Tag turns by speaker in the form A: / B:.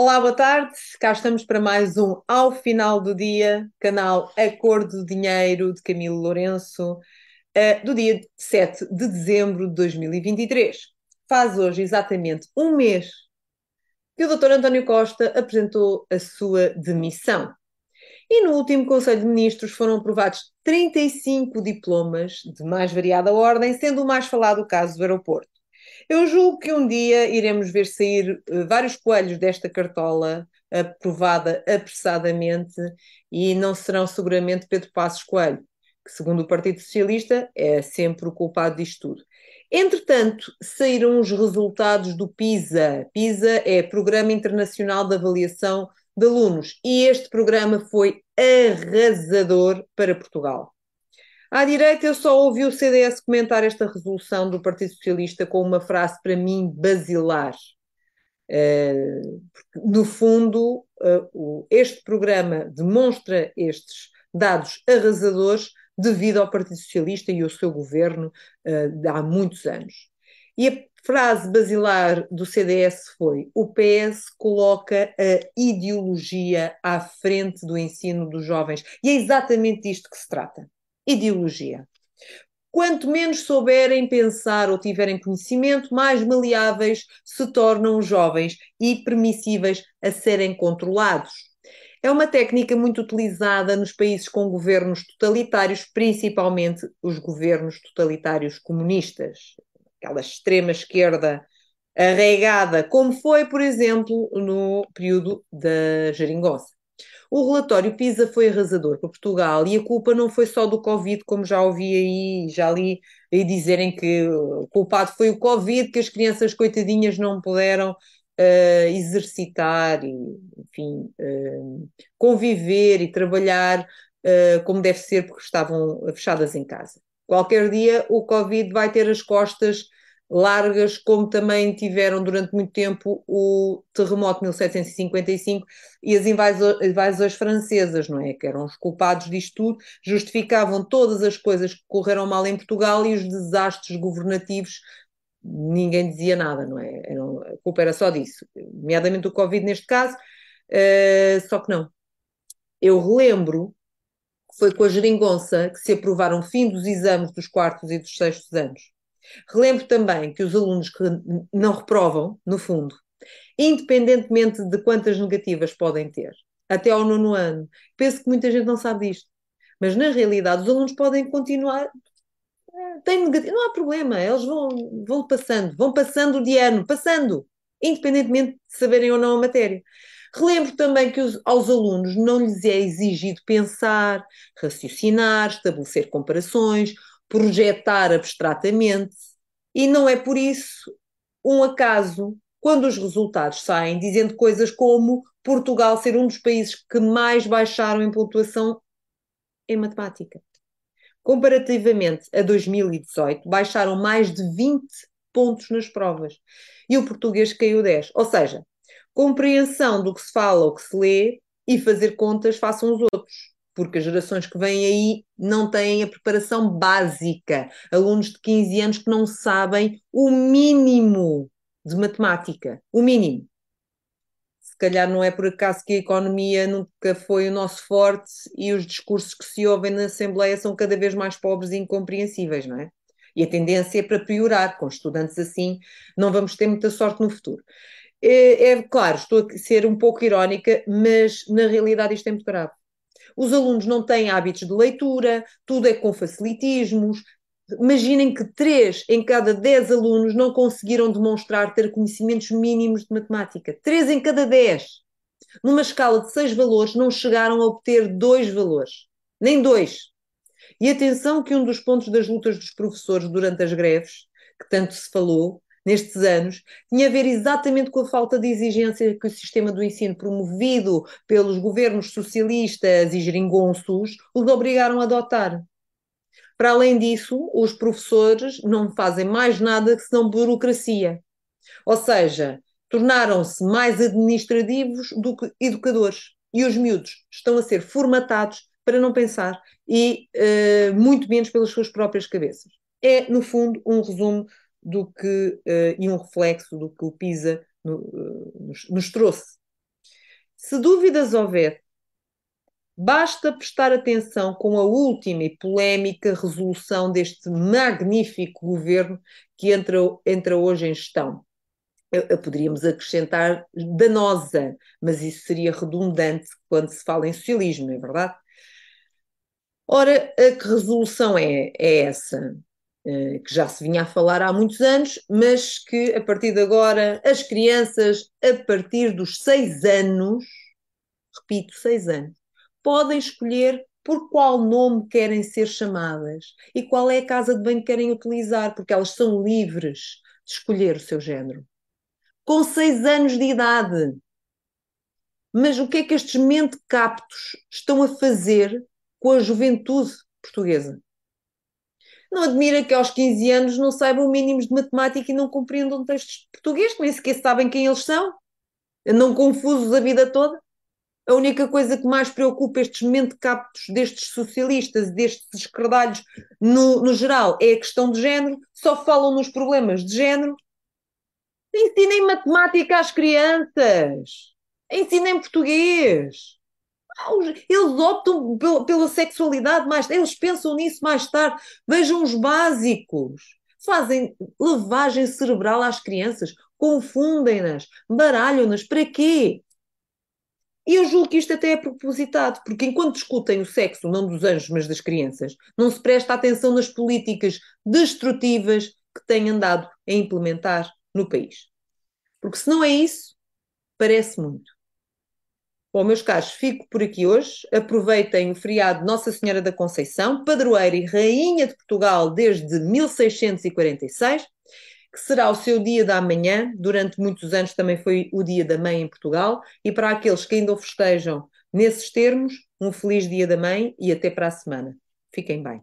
A: Olá, boa tarde. Cá estamos para mais um Ao Final do Dia, canal Acordo do Dinheiro de Camilo Lourenço, uh, do dia 7 de dezembro de 2023. Faz hoje exatamente um mês que o Dr. António Costa apresentou a sua demissão. E no último Conselho de Ministros foram aprovados 35 diplomas de mais variada ordem, sendo o mais falado o caso do aeroporto. Eu julgo que um dia iremos ver sair uh, vários coelhos desta cartola aprovada apressadamente e não serão seguramente Pedro Passos Coelho, que segundo o Partido Socialista é sempre o culpado disto tudo. Entretanto, saíram os resultados do PISA. PISA é Programa Internacional de Avaliação de Alunos e este programa foi arrasador para Portugal. À direita, eu só ouvi o CDS comentar esta resolução do Partido Socialista com uma frase para mim basilar. Uh, no fundo, uh, este programa demonstra estes dados arrasadores devido ao Partido Socialista e ao seu governo uh, há muitos anos. E a frase basilar do CDS foi: o PS coloca a ideologia à frente do ensino dos jovens. E é exatamente disto que se trata ideologia. Quanto menos souberem pensar ou tiverem conhecimento, mais maleáveis se tornam os jovens e permissíveis a serem controlados. É uma técnica muito utilizada nos países com governos totalitários, principalmente os governos totalitários comunistas, aquela extrema esquerda arraigada, como foi, por exemplo, no período da Geringonça. O relatório PISA foi arrasador para Portugal e a culpa não foi só do Covid, como já ouvi aí, já li aí dizerem que o culpado foi o Covid, que as crianças coitadinhas não puderam uh, exercitar e, enfim, uh, conviver e trabalhar uh, como deve ser, porque estavam fechadas em casa. Qualquer dia o Covid vai ter as costas largas, como também tiveram durante muito tempo o terremoto de 1755 e as invasões francesas, não é? Que eram os culpados disto tudo, justificavam todas as coisas que correram mal em Portugal e os desastres governativos, ninguém dizia nada, não é? a culpa era só disso, nomeadamente o Covid neste caso, uh, só que não. Eu relembro que foi com a geringonça que se aprovaram o fim dos exames dos quartos e dos sextos anos Relembro também que os alunos que não reprovam, no fundo, independentemente de quantas negativas podem ter, até ao nono ano, penso que muita gente não sabe disto, mas na realidade os alunos podem continuar. Tem negativo, não há problema, eles vão, vão passando, vão passando de ano, passando, independentemente de saberem ou não a matéria. Relembro também que os, aos alunos não lhes é exigido pensar, raciocinar, estabelecer comparações, projetar abstratamente, e não é por isso um acaso quando os resultados saem dizendo coisas como Portugal ser um dos países que mais baixaram em pontuação em matemática. Comparativamente a 2018, baixaram mais de 20 pontos nas provas. E o português caiu 10. Ou seja, compreensão do que se fala ou que se lê e fazer contas façam os outros porque as gerações que vêm aí não têm a preparação básica. Alunos de 15 anos que não sabem o mínimo de matemática. O mínimo. Se calhar não é por acaso que a economia nunca foi o nosso forte e os discursos que se ouvem na Assembleia são cada vez mais pobres e incompreensíveis, não é? E a tendência é para piorar. Com estudantes assim, não vamos ter muita sorte no futuro. É, é claro, estou a ser um pouco irónica, mas na realidade isto é muito grave os alunos não têm hábitos de leitura, tudo é com facilitismos. Imaginem que três em cada dez alunos não conseguiram demonstrar ter conhecimentos mínimos de matemática. Três em cada dez. Numa escala de seis valores, não chegaram a obter dois valores. Nem dois. E atenção que um dos pontos das lutas dos professores durante as greves, que tanto se falou, nestes anos, tinha a ver exatamente com a falta de exigência que o sistema do ensino promovido pelos governos socialistas e geringonços os obrigaram a adotar. Para além disso, os professores não fazem mais nada que senão burocracia. Ou seja, tornaram-se mais administrativos do que educadores. E os miúdos estão a ser formatados para não pensar e uh, muito menos pelas suas próprias cabeças. É, no fundo, um resumo do que, uh, e um reflexo do que o PISA no, uh, nos, nos, trouxe. Se dúvidas houver, basta prestar atenção com a última e polémica resolução deste magnífico governo que entra, entra hoje em gestão. Poderíamos acrescentar danosa, mas isso seria redundante quando se fala em socialismo, não é verdade? Ora, a que resolução é, é essa? Uh, que já se vinha a falar há muitos anos, mas que a partir de agora as crianças, a partir dos seis anos, repito, seis anos, podem escolher por qual nome querem ser chamadas e qual é a casa de banho que querem utilizar, porque elas são livres de escolher o seu género com seis anos de idade. Mas o que é que estes mentecaptos estão a fazer com a juventude portuguesa? Não admira que aos 15 anos não saibam mínimos de matemática e não compreendam textos de português, nem sequer sabem quem eles são. Andam confusos a vida toda. A única coisa que mais preocupa estes mentecaptos destes socialistas, destes escredalhos no, no geral, é a questão de género, só falam nos problemas de género Ensinem matemática às crianças. Ensinem português. Eles optam pela sexualidade mais eles pensam nisso mais tarde. Vejam os básicos. Fazem lavagem cerebral às crianças, confundem-nas, baralham-nas. Para quê? E eu julgo que isto até é propositado, porque enquanto discutem o sexo, não dos anjos, mas das crianças, não se presta atenção nas políticas destrutivas que têm andado a implementar no país. Porque se não é isso, parece muito. Bom, meus caros, fico por aqui hoje. Aproveitem o feriado Nossa Senhora da Conceição, padroeira e rainha de Portugal desde 1646, que será o seu dia da manhã. Durante muitos anos também foi o dia da mãe em Portugal. E para aqueles que ainda o festejam nesses termos, um feliz dia da mãe e até para a semana. Fiquem bem.